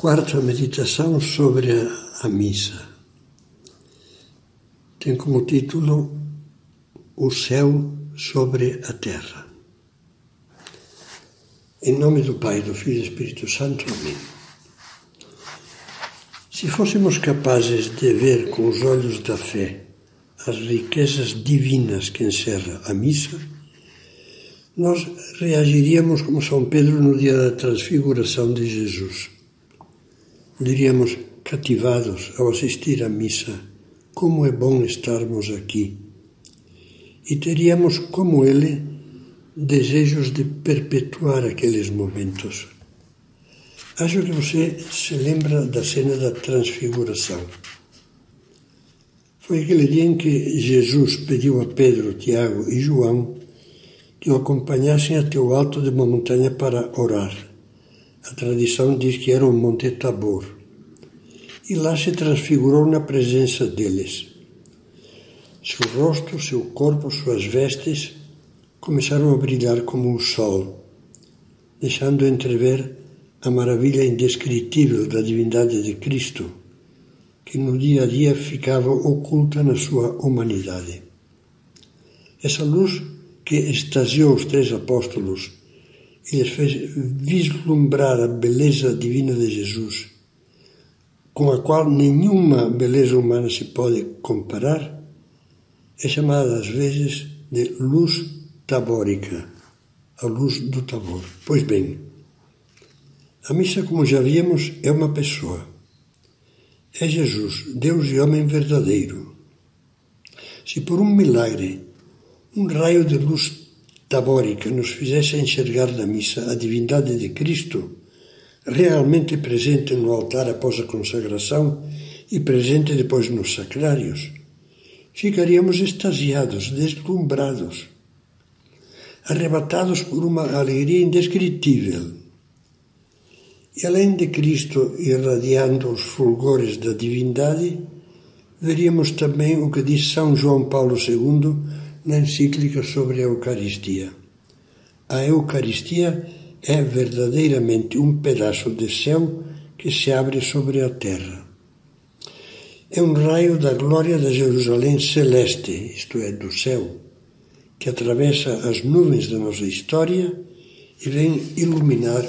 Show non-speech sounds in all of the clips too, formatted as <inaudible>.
Quarta meditação sobre a, missa. Tem como título O céu sobre a terra. Em nome do Pai, do Filho e do Espírito Santo. Amém. Se fôssemos capazes de ver com os olhos da fé as riquezas divinas que encerra a missa, nós reagiríamos como São Pedro no dia da transfiguração de Jesus diríamos, cativados ao assistir à missa, como é bom estarmos aqui. E teríamos, como ele, desejos de perpetuar aqueles momentos. Acho que você se lembra da cena da transfiguração. Foi aquele dia em que Jesus pediu a Pedro, Tiago e João que o acompanhassem até o alto de uma montanha para orar. A tradição diz que era o Monte Tabor. E lá se transfigurou na presença deles. Seu rosto, seu corpo, suas vestes começaram a brilhar como o sol, deixando entrever a maravilha indescritível da divindade de Cristo, que no dia a dia ficava oculta na sua humanidade. Essa luz que extasiou os três apóstolos e lhes fez vislumbrar a beleza divina de Jesus, com a qual nenhuma beleza humana se pode comparar, é chamada às vezes de luz tabórica, a luz do Tabor. Pois bem, a missa, como já vimos, é uma pessoa. É Jesus, Deus e homem verdadeiro. Se por um milagre, um raio de luz tabórica nos fizesse enxergar na missa a divindade de Cristo, realmente presente no altar após a consagração e presente depois nos sacrários, ficaríamos extasiados, deslumbrados, arrebatados por uma alegria indescritível. E além de Cristo irradiando os fulgores da divindade, veríamos também o que diz São João Paulo II na encíclica sobre a Eucaristia. A Eucaristia é verdadeiramente um pedaço de céu que se abre sobre a terra. É um raio da glória da Jerusalém celeste, isto é, do céu, que atravessa as nuvens da nossa história e vem iluminar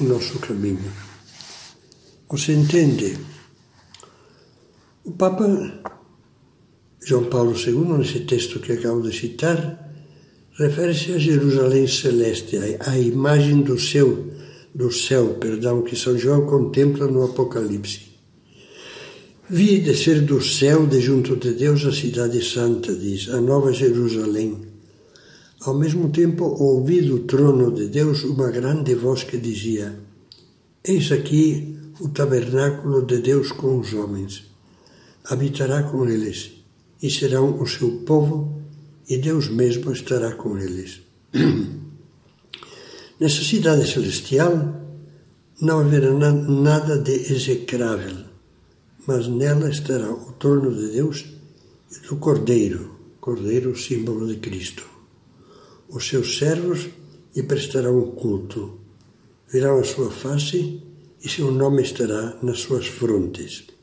o nosso caminho. Você entende? O Papa João Paulo II, nesse texto que acabo de citar, refere-se a Jerusalém celeste, à imagem do céu, do céu, perdão, que São João contempla no Apocalipse. Vi descer do céu, de junto de Deus, a cidade santa, diz, a nova Jerusalém. Ao mesmo tempo, ouvi do trono de Deus uma grande voz que dizia: Eis aqui o tabernáculo de Deus com os homens. Habitará com eles e serão o seu povo, e Deus mesmo estará com eles. <clears throat> Nessa cidade celestial não haverá nada de execrável, mas nela estará o trono de Deus e do Cordeiro, Cordeiro, símbolo de Cristo. Os seus servos lhe prestarão culto, virão a sua face e seu nome estará nas suas frontes.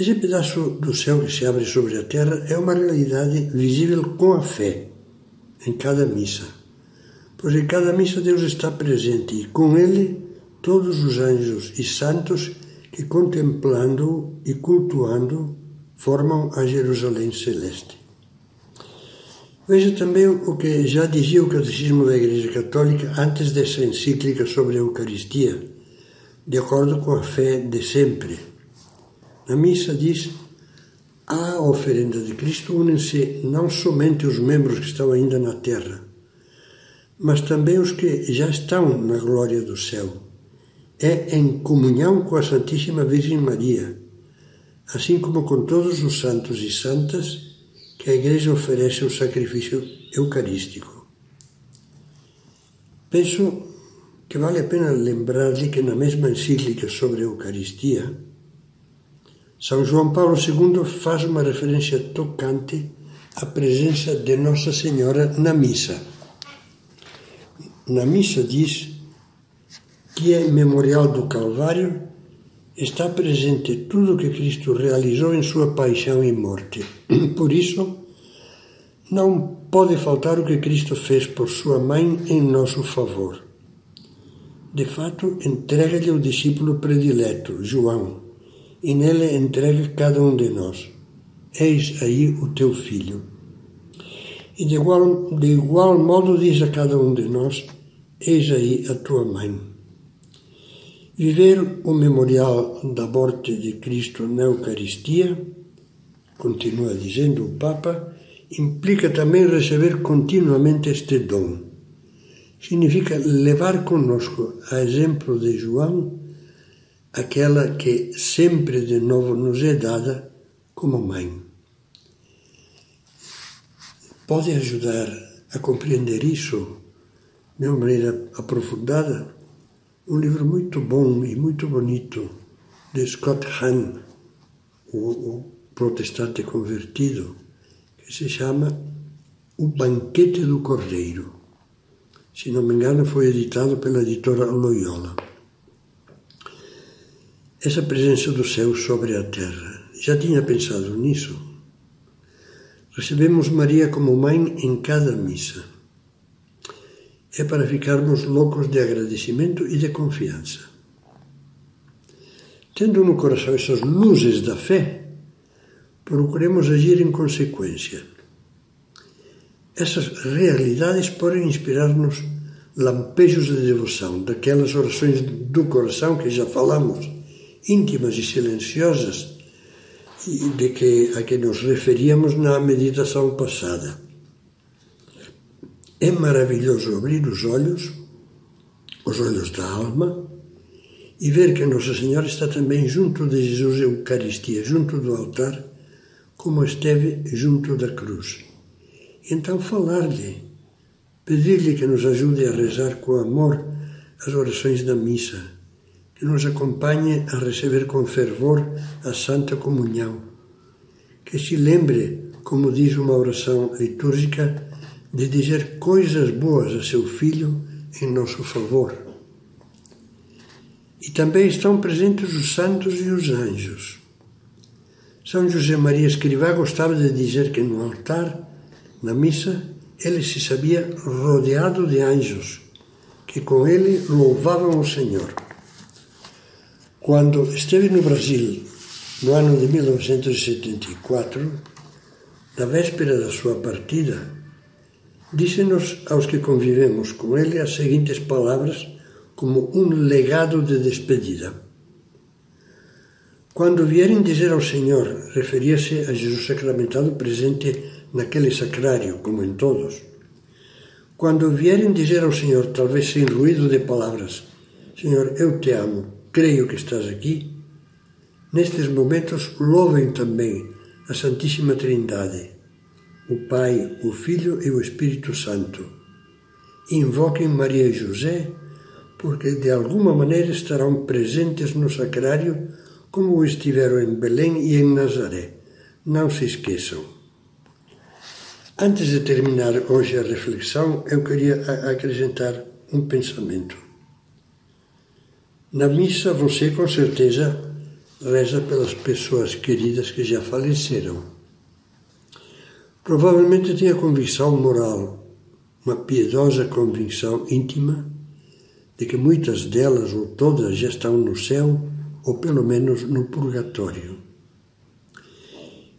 Esse pedaço do céu que se abre sobre a terra é uma realidade visível com a fé em cada missa. Pois em cada missa Deus está presente e com Ele todos os anjos e santos que, contemplando e cultuando, formam a Jerusalém celeste. Veja também o que já dizia o Catecismo da Igreja Católica antes dessa encíclica sobre a Eucaristia, de acordo com a fé de sempre a missa diz: à oferenda de Cristo unem-se não somente os membros que estão ainda na terra, mas também os que já estão na glória do céu. É em comunhão com a Santíssima Virgem Maria, assim como com todos os santos e santas, que a Igreja oferece o sacrifício eucarístico. Penso que vale a pena lembrar-lhe que na mesma encíclica sobre a Eucaristia, são João Paulo II faz uma referência tocante à presença de Nossa Senhora na missa. Na missa diz que é memorial do Calvário, está presente tudo o que Cristo realizou em sua paixão e morte. <clears throat> Por isso, não pode faltar o que Cristo fez por sua mãe em nosso favor. De fato, entrega-lhe o discípulo predileto, João, e nele entrega cada um de nós. Eis aí o teu filho. E de igual, de igual modo diz a cada um de nós: Eis aí a tua mãe. Viver o memorial da morte de Cristo na Eucaristia, continua dizendo o Papa, implica também receber continuamente este dom. Significa levar conosco, a exemplo de João, aquela que sempre de novo nos é dada como mãe. Pode ajudar a compreender isso de uma maneira aprofundada um livro muito bom e muito bonito de Scott Hahn, o, o protestante convertido, que se chama O Banquete do Cordeiro. Se não me engano, foi editado pela editora Loyola. Essa presença do céu sobre a terra, já tinha pensado nisso? Recebemos Maria como mãe em cada missa é para ficarmos loucos de agradecimento e de confiança. Tendo no coração essas luzes da fé, procuremos agir em consequência. Essas realidades podem inspirar-nos lampejos de devoção, daquelas orações do coração que já falamos, íntimas e silenciosas, de que a que nos referíamos na meditação passada. É maravilhoso abrir os olhos, os olhos da alma, e ver que Nossa Senhora está também junto de Jesus Eucaristia, junto do altar, como esteve junto da cruz. Então falar-lhe, pedir-lhe que nos ajude a rezar com amor as orações da missa, que nos acompanhe a receber com fervor a Santa Comunhão, que se lembre, como diz uma oração litúrgica, de dizer coisas boas a seu filho em nosso favor. E também estão presentes os santos e os anjos. São José Maria Escrivá gostava de dizer que no altar, na missa, ele se sabia rodeado de anjos, que com ele louvavam o Senhor. Quando esteve no Brasil, no ano de 1974, na véspera da sua partida, Disse-nos aos que convivemos com ele as seguintes palavras como um legado de despedida. Quando vierem dizer ao Senhor, referia-se a Jesus sacramentado presente naquele sacrário, como em todos. Quando vierem dizer ao Senhor, talvez sem ruído de palavras, Senhor, eu te amo, creio que estás aqui, nestes momentos louvem também a Santíssima Trindade o Pai, o Filho e o Espírito Santo. Invoquem Maria e José, porque de alguma maneira estarão presentes no sacrário, como estiveram em Belém e em Nazaré. Não se esqueçam. Antes de terminar hoje a reflexão, eu queria acrescentar um pensamento. Na missa, você com certeza reza pelas pessoas queridas que já faleceram. Provavelmente tinha convicção moral, uma piedosa convicção íntima de que muitas delas ou todas já estão no céu ou pelo menos no purgatório.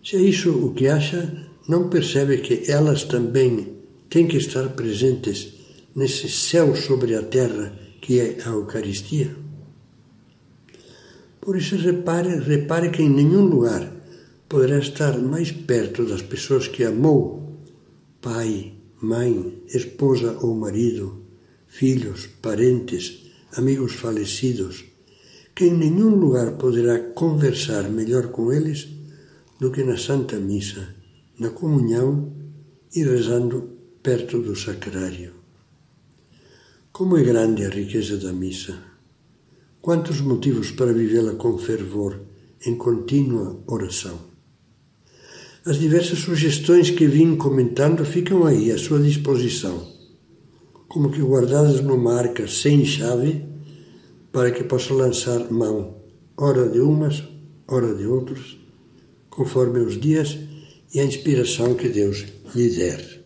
Se é isso o que acha, não percebe que elas também têm que estar presentes nesse céu sobre a terra que é a Eucaristia? Por isso repare, repare que em nenhum lugar poderá estar mais perto das pessoas que amou, pai, mãe, esposa ou marido, filhos, parentes, amigos falecidos, que em nenhum lugar poderá conversar melhor com eles do que na Santa Missa, na comunhão e rezando perto do sacrário. Como é grande a riqueza da missa! Quantos motivos para vivê-la com fervor, em contínua oração! As diversas sugestões que vim comentando ficam aí à sua disposição, como que guardadas numa arca sem chave, para que possa lançar mão, ora de umas, ora de outros, conforme os dias e a inspiração que Deus lhe der.